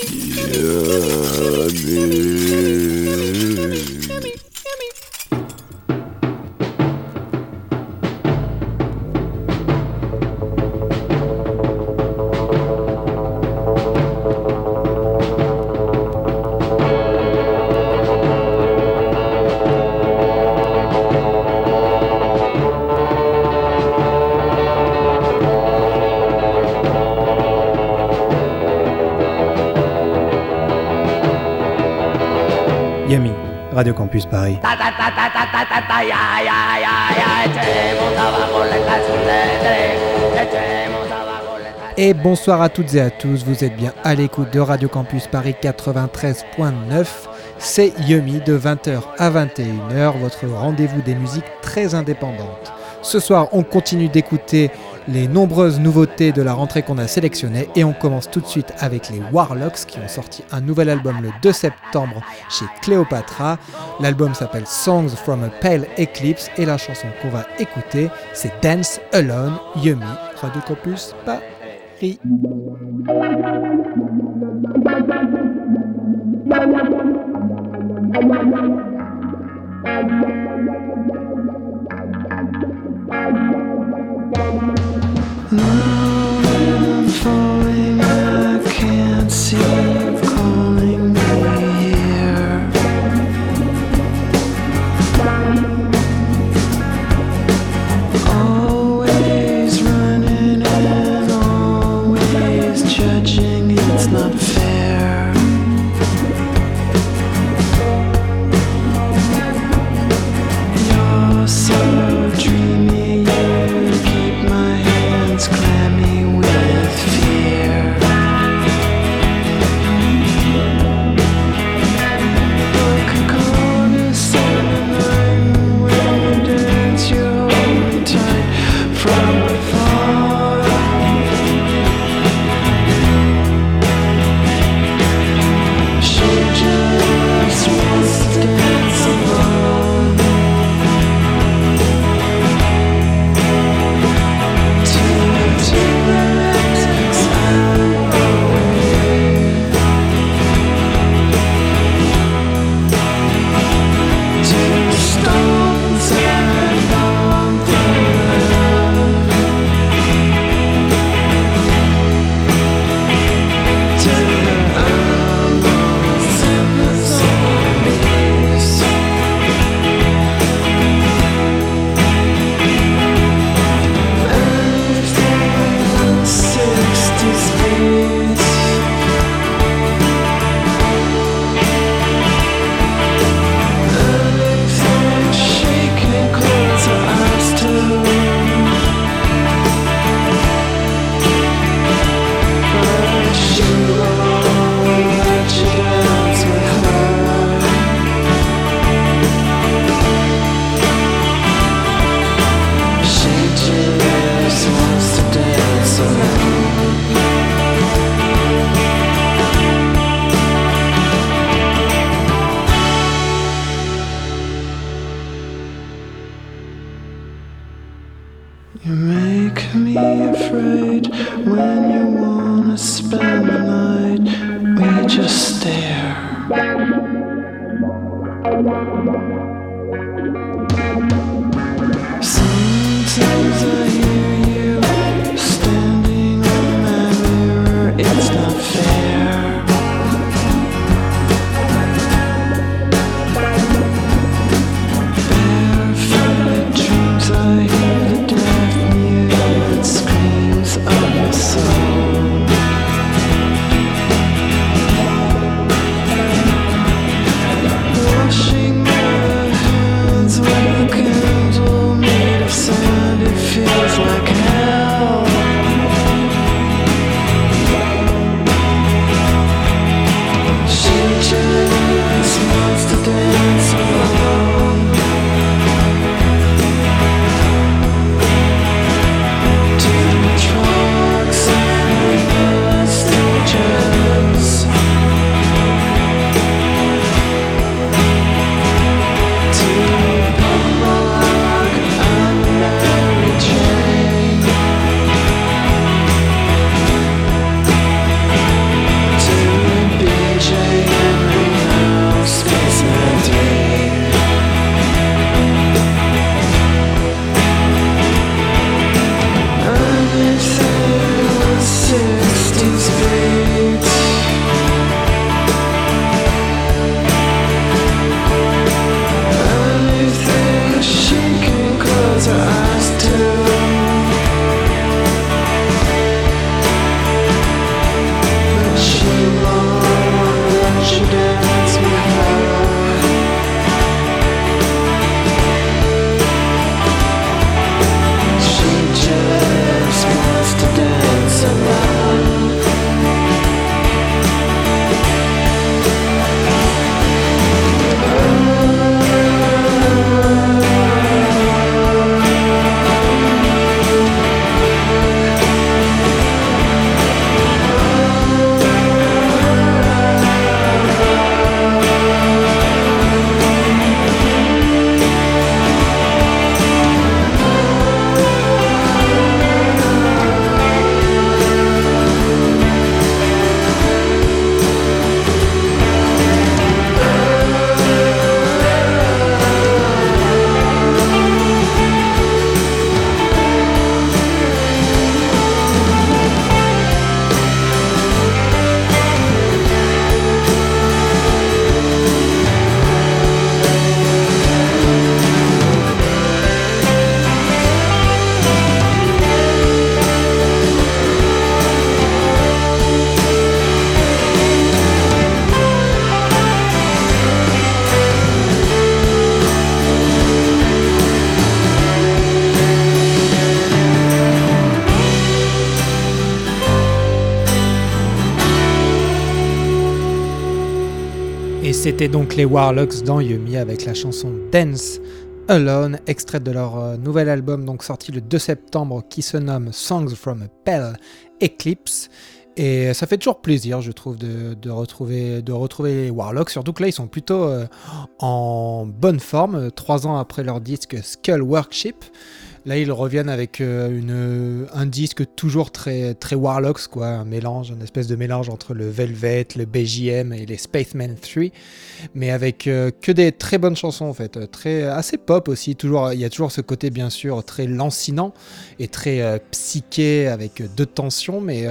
Yeah, Radio Campus Paris. Et bonsoir à toutes et à tous, vous êtes bien à l'écoute de Radio Campus Paris 93.9. C'est Yumi de 20h à 21h, votre rendez-vous des musiques très indépendantes. Ce soir, on continue d'écouter les nombreuses nouveautés de la rentrée qu'on a sélectionnées et on commence tout de suite avec les Warlocks qui ont sorti un nouvel album le 2 septembre chez Cleopatra. L'album s'appelle Songs from a Pale Eclipse et la chanson qu'on va écouter c'est Dance Alone, Yumi, Radio Campus Paris. be afraid when you wanna spend the night. We just stare. C'était donc les Warlocks dans Yumi avec la chanson Dance Alone, extraite de leur euh, nouvel album donc sorti le 2 septembre qui se nomme Songs from a Pale Eclipse. Et ça fait toujours plaisir, je trouve, de, retrouver, de retrouver les Warlocks, surtout que là, ils sont plutôt euh, en bonne forme, trois ans après leur disque Skull Workship. Là, ils reviennent avec euh, une, un disque toujours très, très Warlocks, quoi, un mélange, une espèce de mélange entre le Velvet, le BJM et les Spaceman 3, mais avec euh, que des très bonnes chansons en fait, très assez pop aussi. Toujours, il y a toujours ce côté bien sûr très lancinant et très euh, psyché avec deux tensions, mais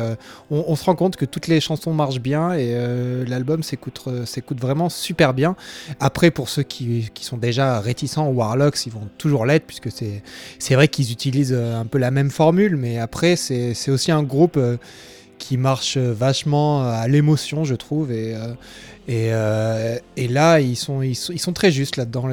on, se rend compte que toutes les chansons marchent bien et l'album s'écoute, s'écoute vraiment super bien. Après, pour ceux qui, qui sont déjà réticents aux Warlocks, ils vont toujours l'être puisque c'est vrai qu'ils utilisent euh, un peu la même formule, mais après, c'est aussi un groupe euh, qui marche vachement à l'émotion, je trouve. Et, euh, euh, et, là, ils sont, ils sont, très justes là-dedans.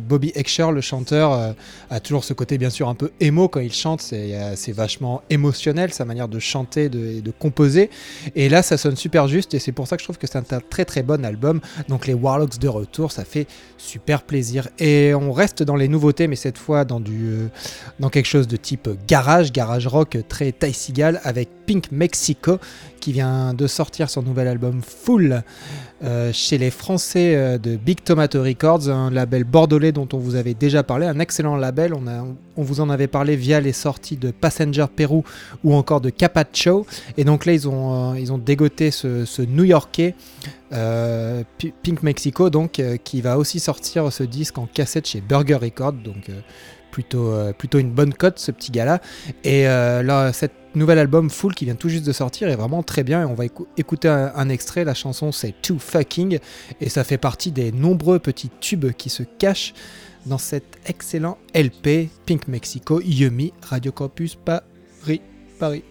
Bobby Excher, le chanteur, euh, a toujours ce côté bien sûr un peu émo quand il chante. C'est vachement émotionnel, sa manière de chanter, de, de, composer. Et là, ça sonne super juste et c'est pour ça que je trouve que c'est un très très bon album. Donc les Warlocks de retour, ça fait super plaisir. Et on reste dans les nouveautés, mais cette fois dans, du, euh, dans quelque chose de type garage, garage rock très Ty Seagal avec Pink Mexico qui vient de sortir son nouvel album Full. Euh, chez les Français euh, de Big Tomato Records, un label bordelais dont on vous avait déjà parlé, un excellent label. On, a, on vous en avait parlé via les sorties de Passenger Peru ou encore de Capacho. Et donc là, ils ont, euh, ils ont dégoté ce, New-Yorkais. Pink Mexico donc qui va aussi sortir ce disque en cassette chez Burger Records donc plutôt, plutôt une bonne cote ce petit gars là et là cette nouvel album Full qui vient tout juste de sortir est vraiment très bien et on va écouter un, extrait. La chanson c'est Too Fucking et ça fait partie des nombreux petits tubes qui se cachent dans cet excellent LP Pink Mexico Yumi Radio Campus Paris. Paris.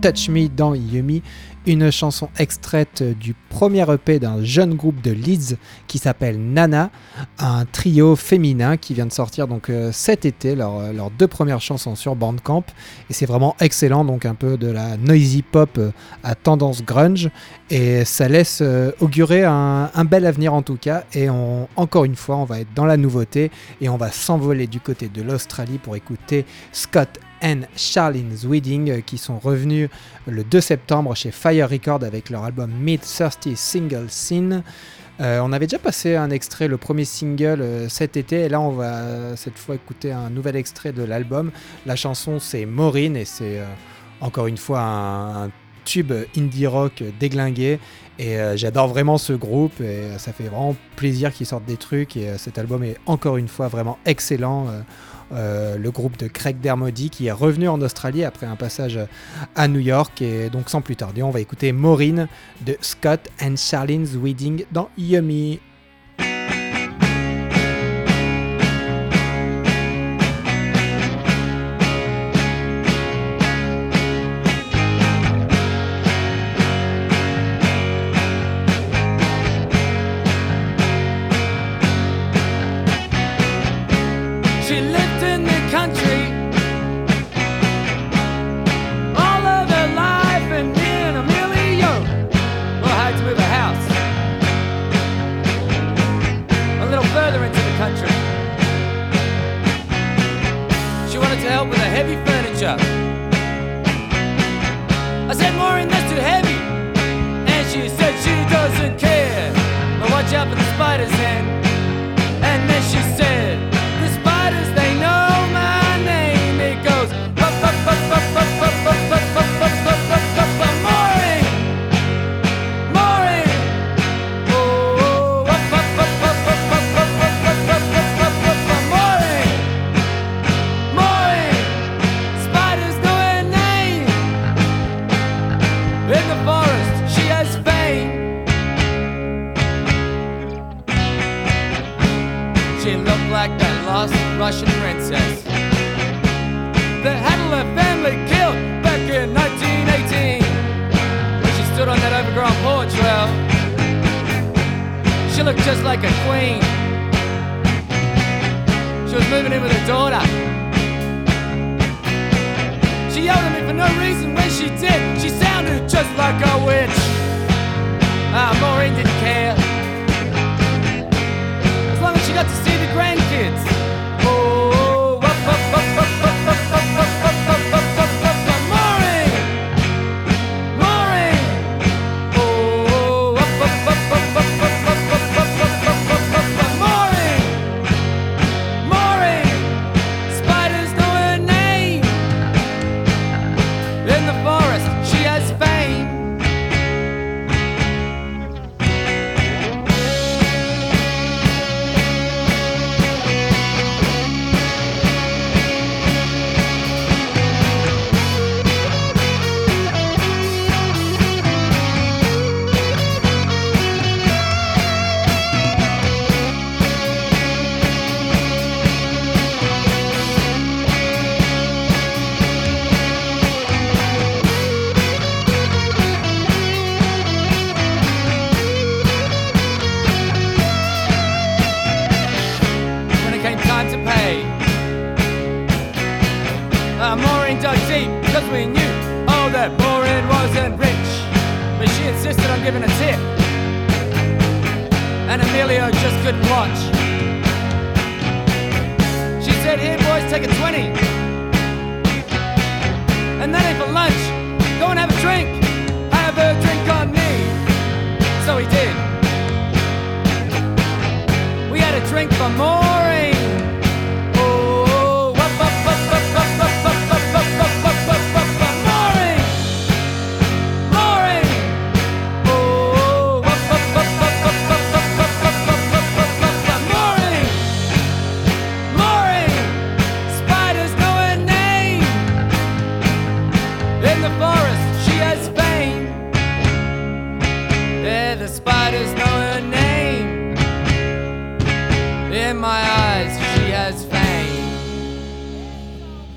Touch Me dans Yumi, une chanson extraite du premier EP d'un jeune groupe de Leeds qui s'appelle Nana, un trio féminin qui vient de sortir donc euh, cet été leurs deux premières chansons sur Bandcamp. Et c'est vraiment excellent donc un peu de la noisy pop euh, à tendance grunge. Et ça laisse euh, augurer un, bel avenir en tout cas. Et encore une fois on va être dans la nouveauté et on va s'envoler du côté de l'Australie pour écouter Scott and Charlene Wedding euh, qui sont revenus le 2 septembre chez Fire Record avec leur album Mid Thirsty Single Scene. Euh, on avait déjà passé un extrait, le premier single euh, cet été, et là on va cette fois écouter un nouvel extrait de l'album. La chanson c'est Maureen et c'est encore une fois un, tube indie rock déglingué. Et j'adore vraiment ce groupe et ça fait vraiment plaisir qu'ils sortent des trucs. Et cet album est encore une fois vraiment excellent. Euh, le groupe de Craig Dermody qui est revenu en Australie après un passage à New York. Et donc sans plus tarder, on va écouter Maureen de Scott and Charlene's Wedding dans Yummy.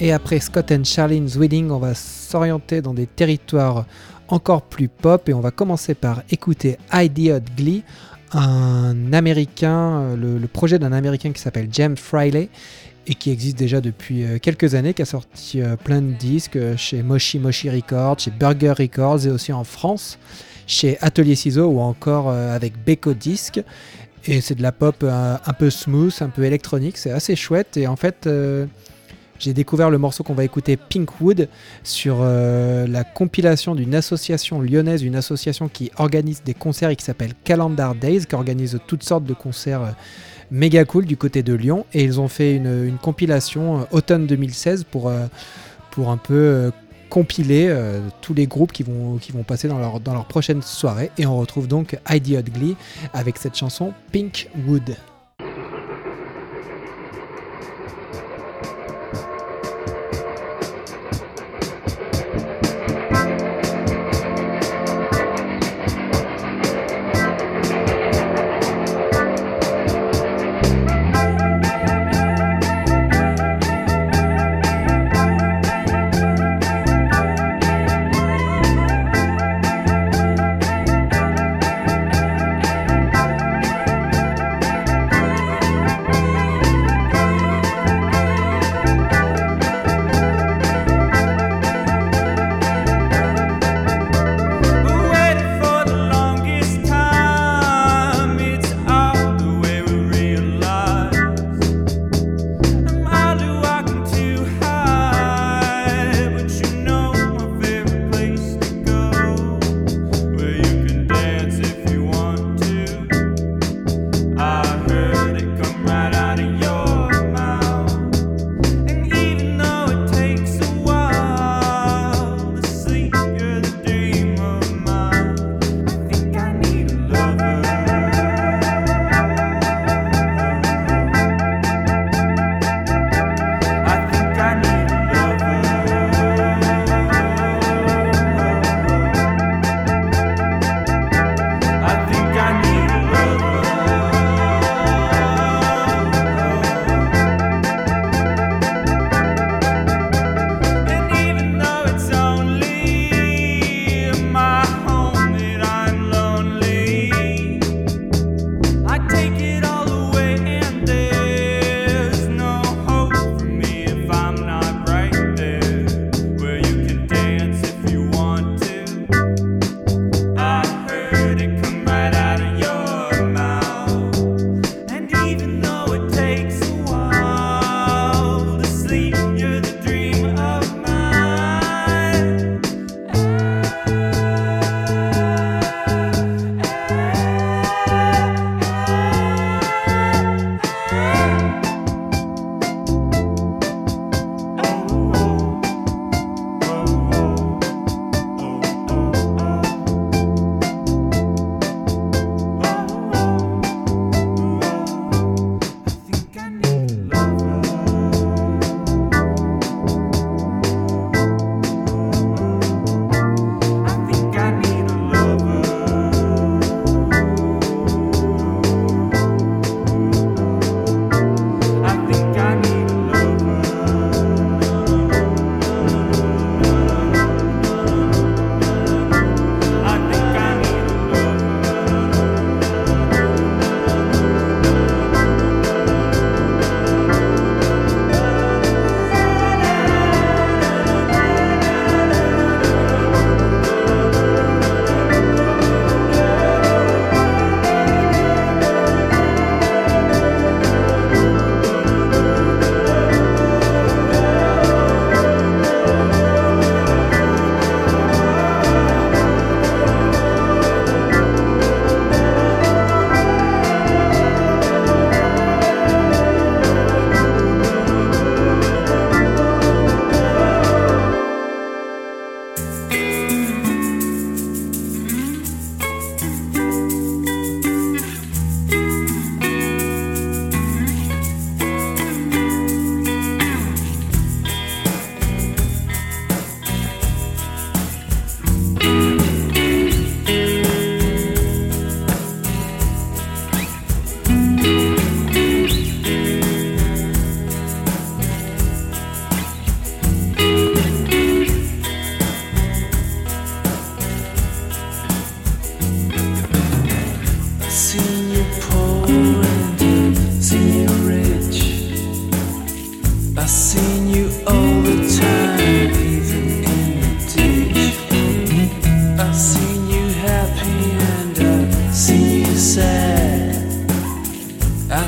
Et après Scott and Charlene's Wedding, on va s'orienter dans des territoires encore plus pop et on va commencer par écouter Idiot Glee, un américain, euh, le, projet d'un américain qui s'appelle James Friley et qui existe déjà depuis euh, quelques années, qui a sorti euh, plein de disques chez Moshi Moshi Records, chez Burger Records et aussi en France, chez Atelier Ciseaux ou encore avec Beko Disc. Et c'est de la pop un, peu smooth, un peu électronique, c'est assez chouette. Et en fait, j'ai découvert le morceau qu'on va écouter, Pinkwood, sur euh, la compilation d'une association lyonnaise, une association qui organise des concerts et qui s'appelle Calendar Days, qui organise toutes sortes de concerts euh, méga cool du côté de Lyon. Et ils ont fait une, compilation euh, automne 2016 pour, un peu compiler tous les groupes qui vont, passer dans leur, prochaine soirée. Et on retrouve donc Idiot Glee avec cette chanson Pinkwood.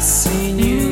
Seen you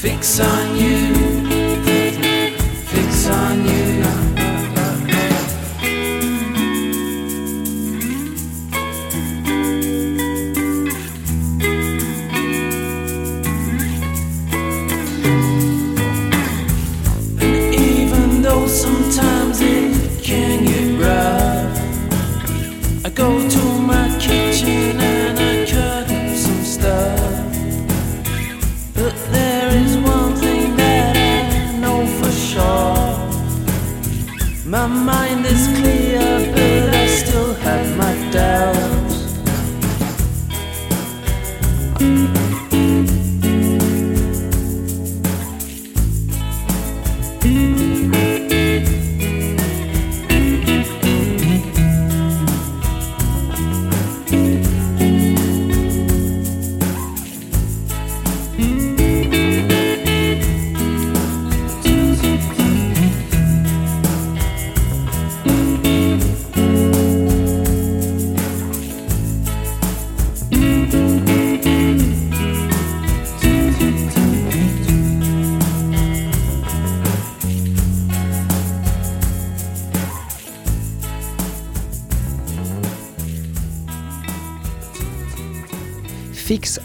fix on you.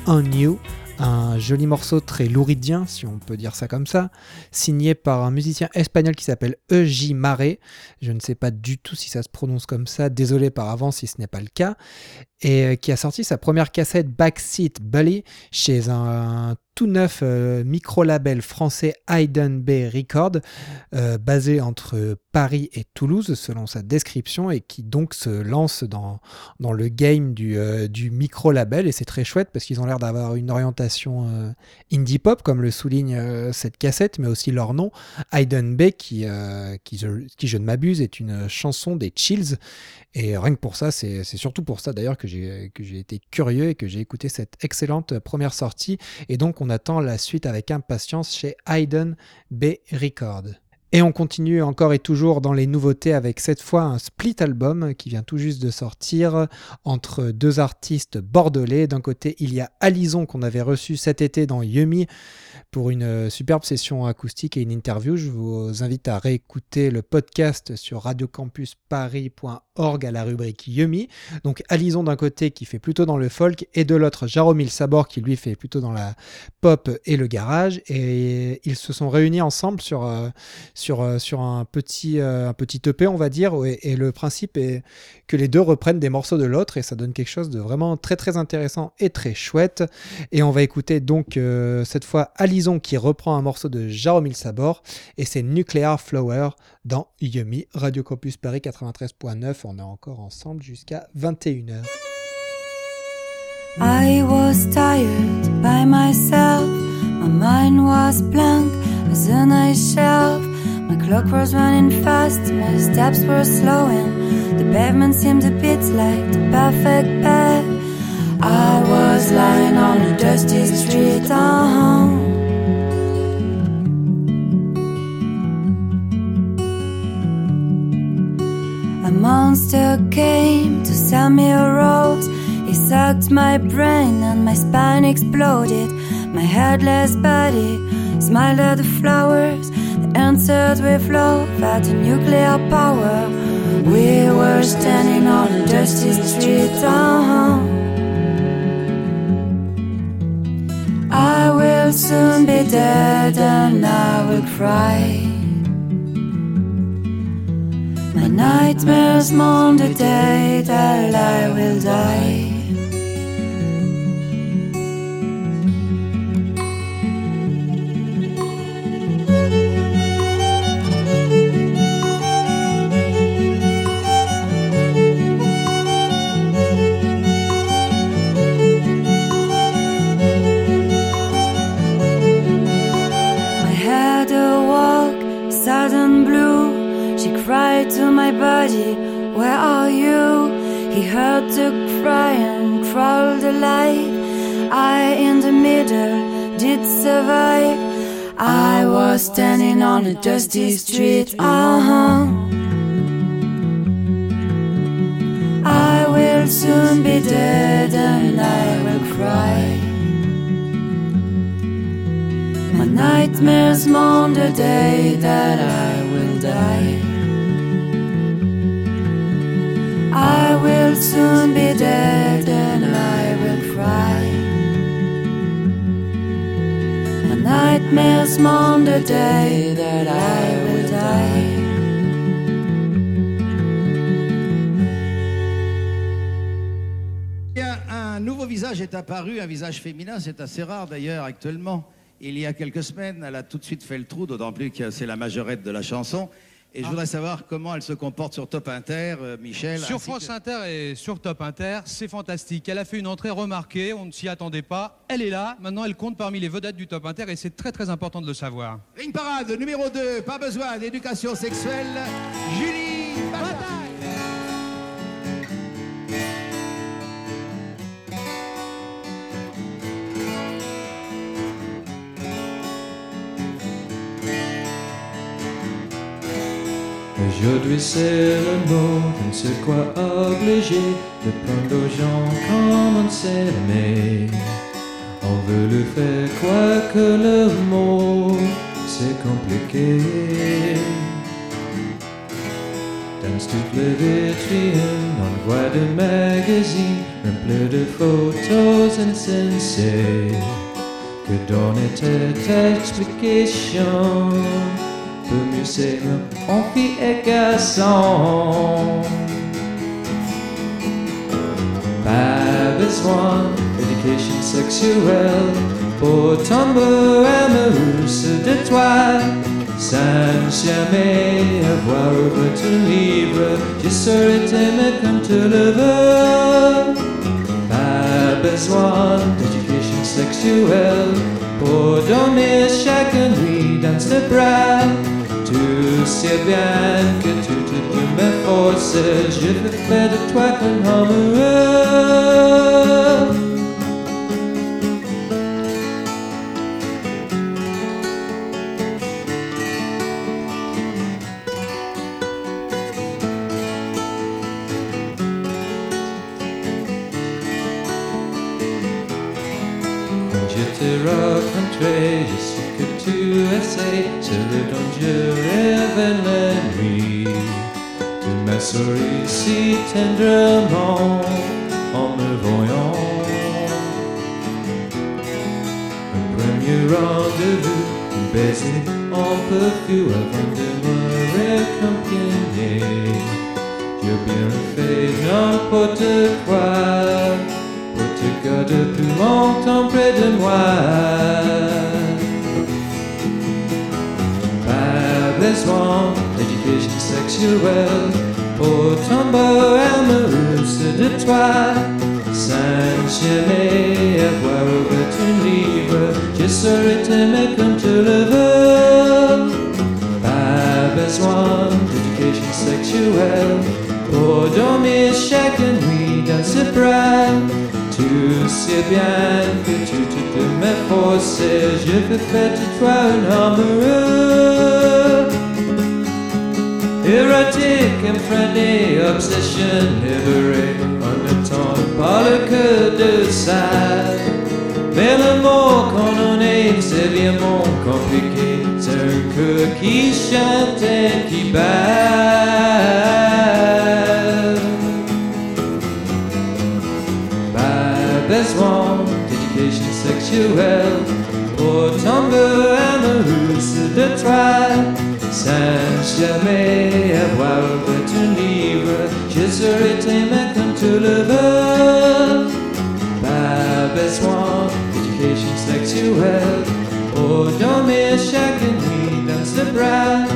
On You, un joli morceau très louridien, si on peut dire ça comme ça, signé par un musicien espagnol qui s'appelle E.J. Mare. Je ne sais pas du tout si ça se prononce comme ça, désolé par avance si ce n'est pas le cas, et euh, qui a sorti sa première cassette Backseat Bully chez un tout neuf euh, micro-label français Hayden Bay Record, euh, basé entre Paris et Toulouse, selon sa description, et qui donc se lance dans, dans le game du, euh, du micro-label. Et c'est très chouette parce qu'ils ont l'air d'avoir une orientation indie pop, comme le souligne cette cassette, mais aussi leur nom, Hayden Bay, qui, qui, qui, je ne m'abuse, est une chanson des Chills. Et rien que pour ça, c'est surtout pour ça d'ailleurs que j'ai été curieux et que j'ai écouté cette excellente première sortie. Et donc on attend la suite avec impatience chez Hayden B Record. Et on continue encore et toujours dans les nouveautés avec cette fois un split album qui vient tout juste de sortir entre deux artistes bordelais. D'un côté, il y a Alison qu'on avait reçu cet été dans Yumi pour une superbe session acoustique et une interview. Je vous invite à réécouter le podcast sur radiocampusparis.org à la rubrique Yumi. Donc Alison d'un côté qui fait plutôt dans le folk et de l'autre Jaromil Sabor qui lui fait plutôt dans la pop et le garage. Et ils se sont réunis ensemble sur, euh, sur, euh, sur un, petit, euh, un petit EP on va dire. Et, le principe est que les deux reprennent des morceaux de l'autre et ça donne quelque chose de vraiment très très intéressant et très chouette. Et on va écouter donc euh, cette fois Alison qui reprend un morceau de Jaromil Sabor et c'est Nuclear Flower dans Yumi, Radio Campus Paris 93.9. On est encore ensemble jusqu'à 21h. I was tired by myself. My mind was blank as shelf. My clock was running fast, my steps were slowing. The pavement seemed a bit like the perfect bed. I was lying on a dusty street. Uh-huh. A monster came to sell me a rose He sucked my brain and my spine exploded. My headless body smiled at the flowers answered with love at the nuclear power. We were standing on a dusty street. Uh-huh. I will soon be dead and I will cry. My nightmares mourn the day that I will die. Where are you? He heard the cry and crawled alive. I in the middle did survive. I was standing on a dusty street. Uh huh. I will soon be dead and I will cry. My nightmares mourn the day that I will die. Will soon be dead and I will cry. Nightmares the day that I will die. Un nouveau visage est apparu, un visage féminin, c'est assez rare d'ailleurs actuellement. Il y a quelques semaines, elle a tout de suite fait le trou, d'autant plus que c'est la majorette de la chanson. Et je voudrais savoir comment elle se comporte sur Top Inter, euh, Michel. Sur France Inter et sur Top Inter, c'est fantastique. Elle a fait une entrée remarquée, on ne s'y attendait pas. Elle est là, maintenant elle compte parmi les vedettes du Top Inter et c'est très très important de le savoir. Ring Parade numéro 2, pas besoin d'éducation sexuelle, Aujourd'hui c'est le mot, je ne sais quoi obligé de prendre aux gens comme on s'aimer. On veut le faire quoi que le mot, c'est compliqué. Dans toutes les vitrines, on voit des magazines remplis de photos insensées. Que donner cette explication? En fille et garçon. Pas besoin d'éducation sexuelle pour tomber amoureux de toi. Sans jamais avoir ouvert ton livre, je serai aimé comme tu le veux. Pas besoin d'éducation sexuelle pour dormir chaque nuit dans ce bras. Tu sais bien que tu te dis mes forces, je veux faire de toi un amoureux. Je te rencontré, je sais que tu essaies, c'est le danger rêve la nuit. Tu m'as souri si tendrement en me voyant. Un premier rendez-vous, un baiser en perfume avant de me récompagner. J'ai bien fait n'importe quoi que depuis mon temple et de moi. Fabulous one, education sexuelle, pour tombeau amoureuse de toi. Saint-Germain, avoir ouvert une livre, je serai t'aimer comme tu le veux. Pas besoin d'éducation sexuelle pour dormir chaque nuit dans ce bras. Tu sais bien que tu te peux me forcer, je veux faire de toi un. Érotique, effréné, obsession, on ne tente pas le cœur de ça. Mais le mot qu'on en est, c'est vraiment compliqué. C'est un cœur qui chante et qui bat. D'éducation sexuelle pour tomber amoureuse de toi. Sans jamais avoir lu ton livre, je serai tes mains comme tu le veux. Pas besoin d'éducation sexuelle pour dormir chaque nuit dans ce bras.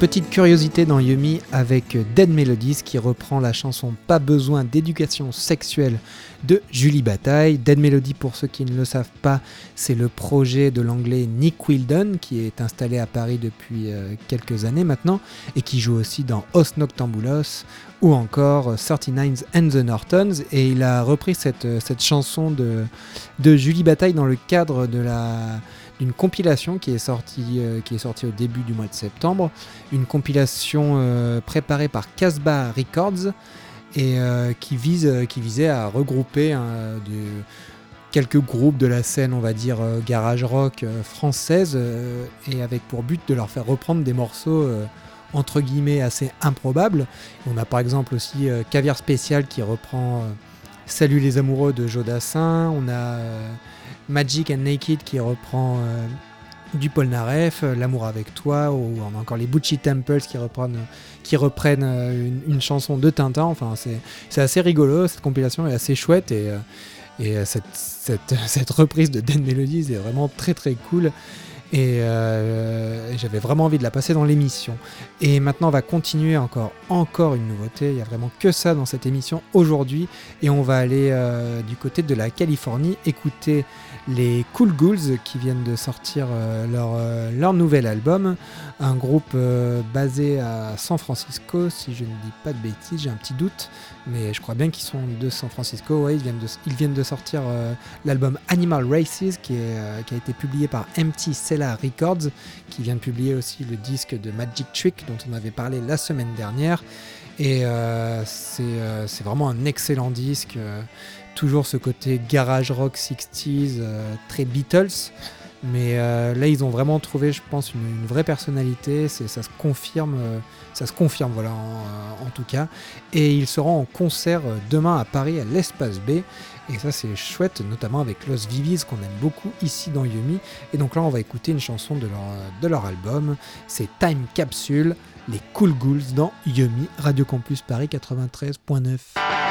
Petite curiosité dans Yumi avec Dead Melodies qui reprend la chanson Pas besoin d'éducation sexuelle de Julie Bataille. Dead Melody, pour ceux qui ne le savent pas, c'est le projet de l'anglais Nick Wildon qui est installé à Paris depuis euh, quelques années maintenant et qui joue aussi dans Os Noctambulos ou encore 39 and the Nortons. Et il a repris cette, euh, chanson de Julie Bataille dans le cadre de la d'une compilation qui est sortie euh, qui est sortie au début du mois de septembre, une compilation euh, préparée par Casbah Records et euh, qui visait à regrouper de- quelques groupes de la scène, on va dire garage rock française et avec pour but de leur faire reprendre des morceaux entre guillemets assez improbables. On a par exemple aussi Caviar Spécial qui reprend Salut les amoureux de Jodassin, on a Magic and Naked qui reprend euh, du Polnareff, euh, L'amour avec toi, ou encore les Butchie Temples qui reprennent, qui reprennent euh, une, chanson de Tintin. Enfin, c'est assez rigolo, cette compilation est assez chouette et, euh, et euh, cette, cette, cette reprise de Dead Melodies est vraiment très très cool. Et euh, j'avais vraiment envie de la passer dans l'émission. Et maintenant, on va continuer encore, encore une nouveauté. Il n'y a vraiment que ça dans cette émission aujourd'hui. Et on va aller euh, du côté de la Californie écouter les Cool Ghouls qui viennent de sortir euh, leur, euh, leur nouvel album. Un groupe euh, basé à San Francisco, si je ne dis pas de bêtises, j'ai un petit doute. Mais je crois bien qu'ils sont de San Francisco. Ils, viennent de, sortir l'album Animal Races qui, qui a été publié par MT Cellar Records, qui vient de publier aussi le disque de Magic Trick dont on avait parlé la semaine dernière. Et c'est vraiment un excellent disque. Toujours ce côté garage rock 60s, euh, très Beatles. Mais euh, là, ils ont vraiment trouvé, je pense, une, vraie personnalité. Ça se confirme, euh, ça se confirme, voilà, en, tout cas. Et ils seront en concert demain à Paris à l'Espace B. Et ça, c'est chouette, notamment avec Los Vivis, qu'on aime beaucoup ici dans Yumi. Et donc là, on va écouter une chanson de leur, de leur album. C'est Time Capsule, les Cool Ghouls dans Yumi, Radio Campus Paris 93.9.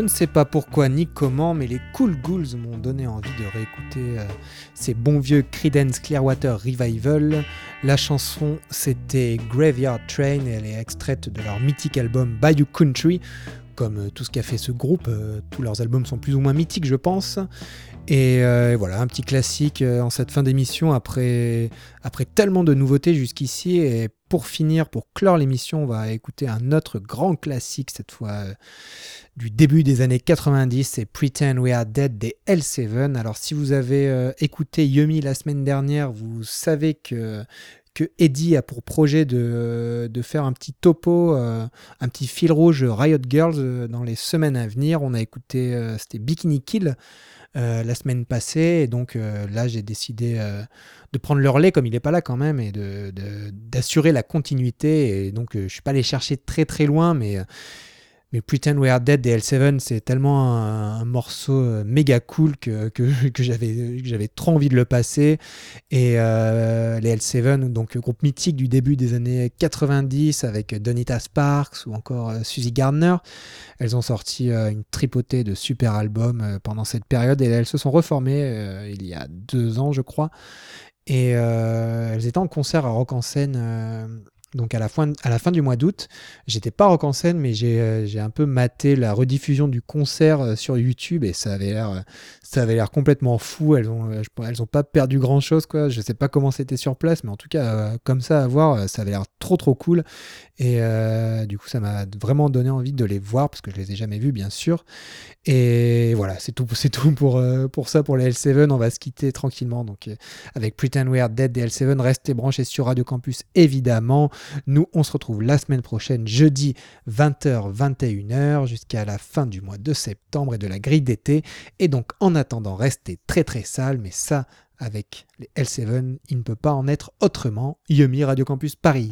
Je ne sais pas pourquoi ni comment, mais les Cool Ghouls m'ont donné envie de réécouter euh, ces bons vieux Creedence Clearwater Revival. La chanson, c'était Graveyard Train et elle est extraite de leur mythique album Bayou Country. Comme euh, tout ce qu'a fait ce groupe, euh, tous leurs albums sont plus ou moins mythiques, je pense. Et voilà, un petit classique en cette fin d'émission après, après tellement de nouveautés jusqu'ici. Et pour finir, pour clore l'émission, on va écouter un autre grand classique cette fois du début des années 90, c'est Pretend We Are Dead des L7. Alors si vous avez euh, écouté Yumi la semaine dernière, vous savez que, que Eddie a pour projet de, de faire un petit topo, euh, un petit fil rouge Riot Girls euh, dans les semaines à venir. On a écouté, c'était Bikini Kill. La semaine passée. Et donc là j'ai décidé de prendre le relais comme il n'est pas là quand même et d'assurer de, la continuité. Et donc je suis pas allé chercher très très loin mais mais Pretend We Are Dead des L7, c'est tellement un, morceau euh, méga cool que, que, j'avais trop envie de le passer. Et euh, les L7, donc groupe mythique du début des années 90 avec Donita Sparks ou encore euh, Suzy Gardner, elles ont sorti une tripotée de super albums pendant cette période et elles se sont reformées il y a deux ans, je crois. Et elles étaient en concert à Rock en scène donc à la fin, du mois d'août, j'étais pas rock en scène, mais j'ai euh, un peu maté la rediffusion du concert euh, sur YouTube et ça avait l'air euh, complètement fou. Elles ont elles ont pas perdu grand chose quoi. Je sais pas comment c'était sur place, mais en tout cas comme ça à voir, ça avait l'air trop trop cool. Et du coup ça m'a vraiment donné envie de les voir parce que je les ai jamais vus bien sûr. Et voilà c'est tout tout pour ça pour les L7. On va se quitter tranquillement donc avec Pretend We Dead des L7. Restez branchés sur Radio Campus évidemment. Nous, on se retrouve la semaine prochaine, jeudi 20h, 21h, jusqu'à la fin du mois de septembre et de la grille d'été. Et donc, en attendant, restez très très sale, mais ça, avec les L7, il ne peut pas en être autrement. Yumi Radio Campus Paris.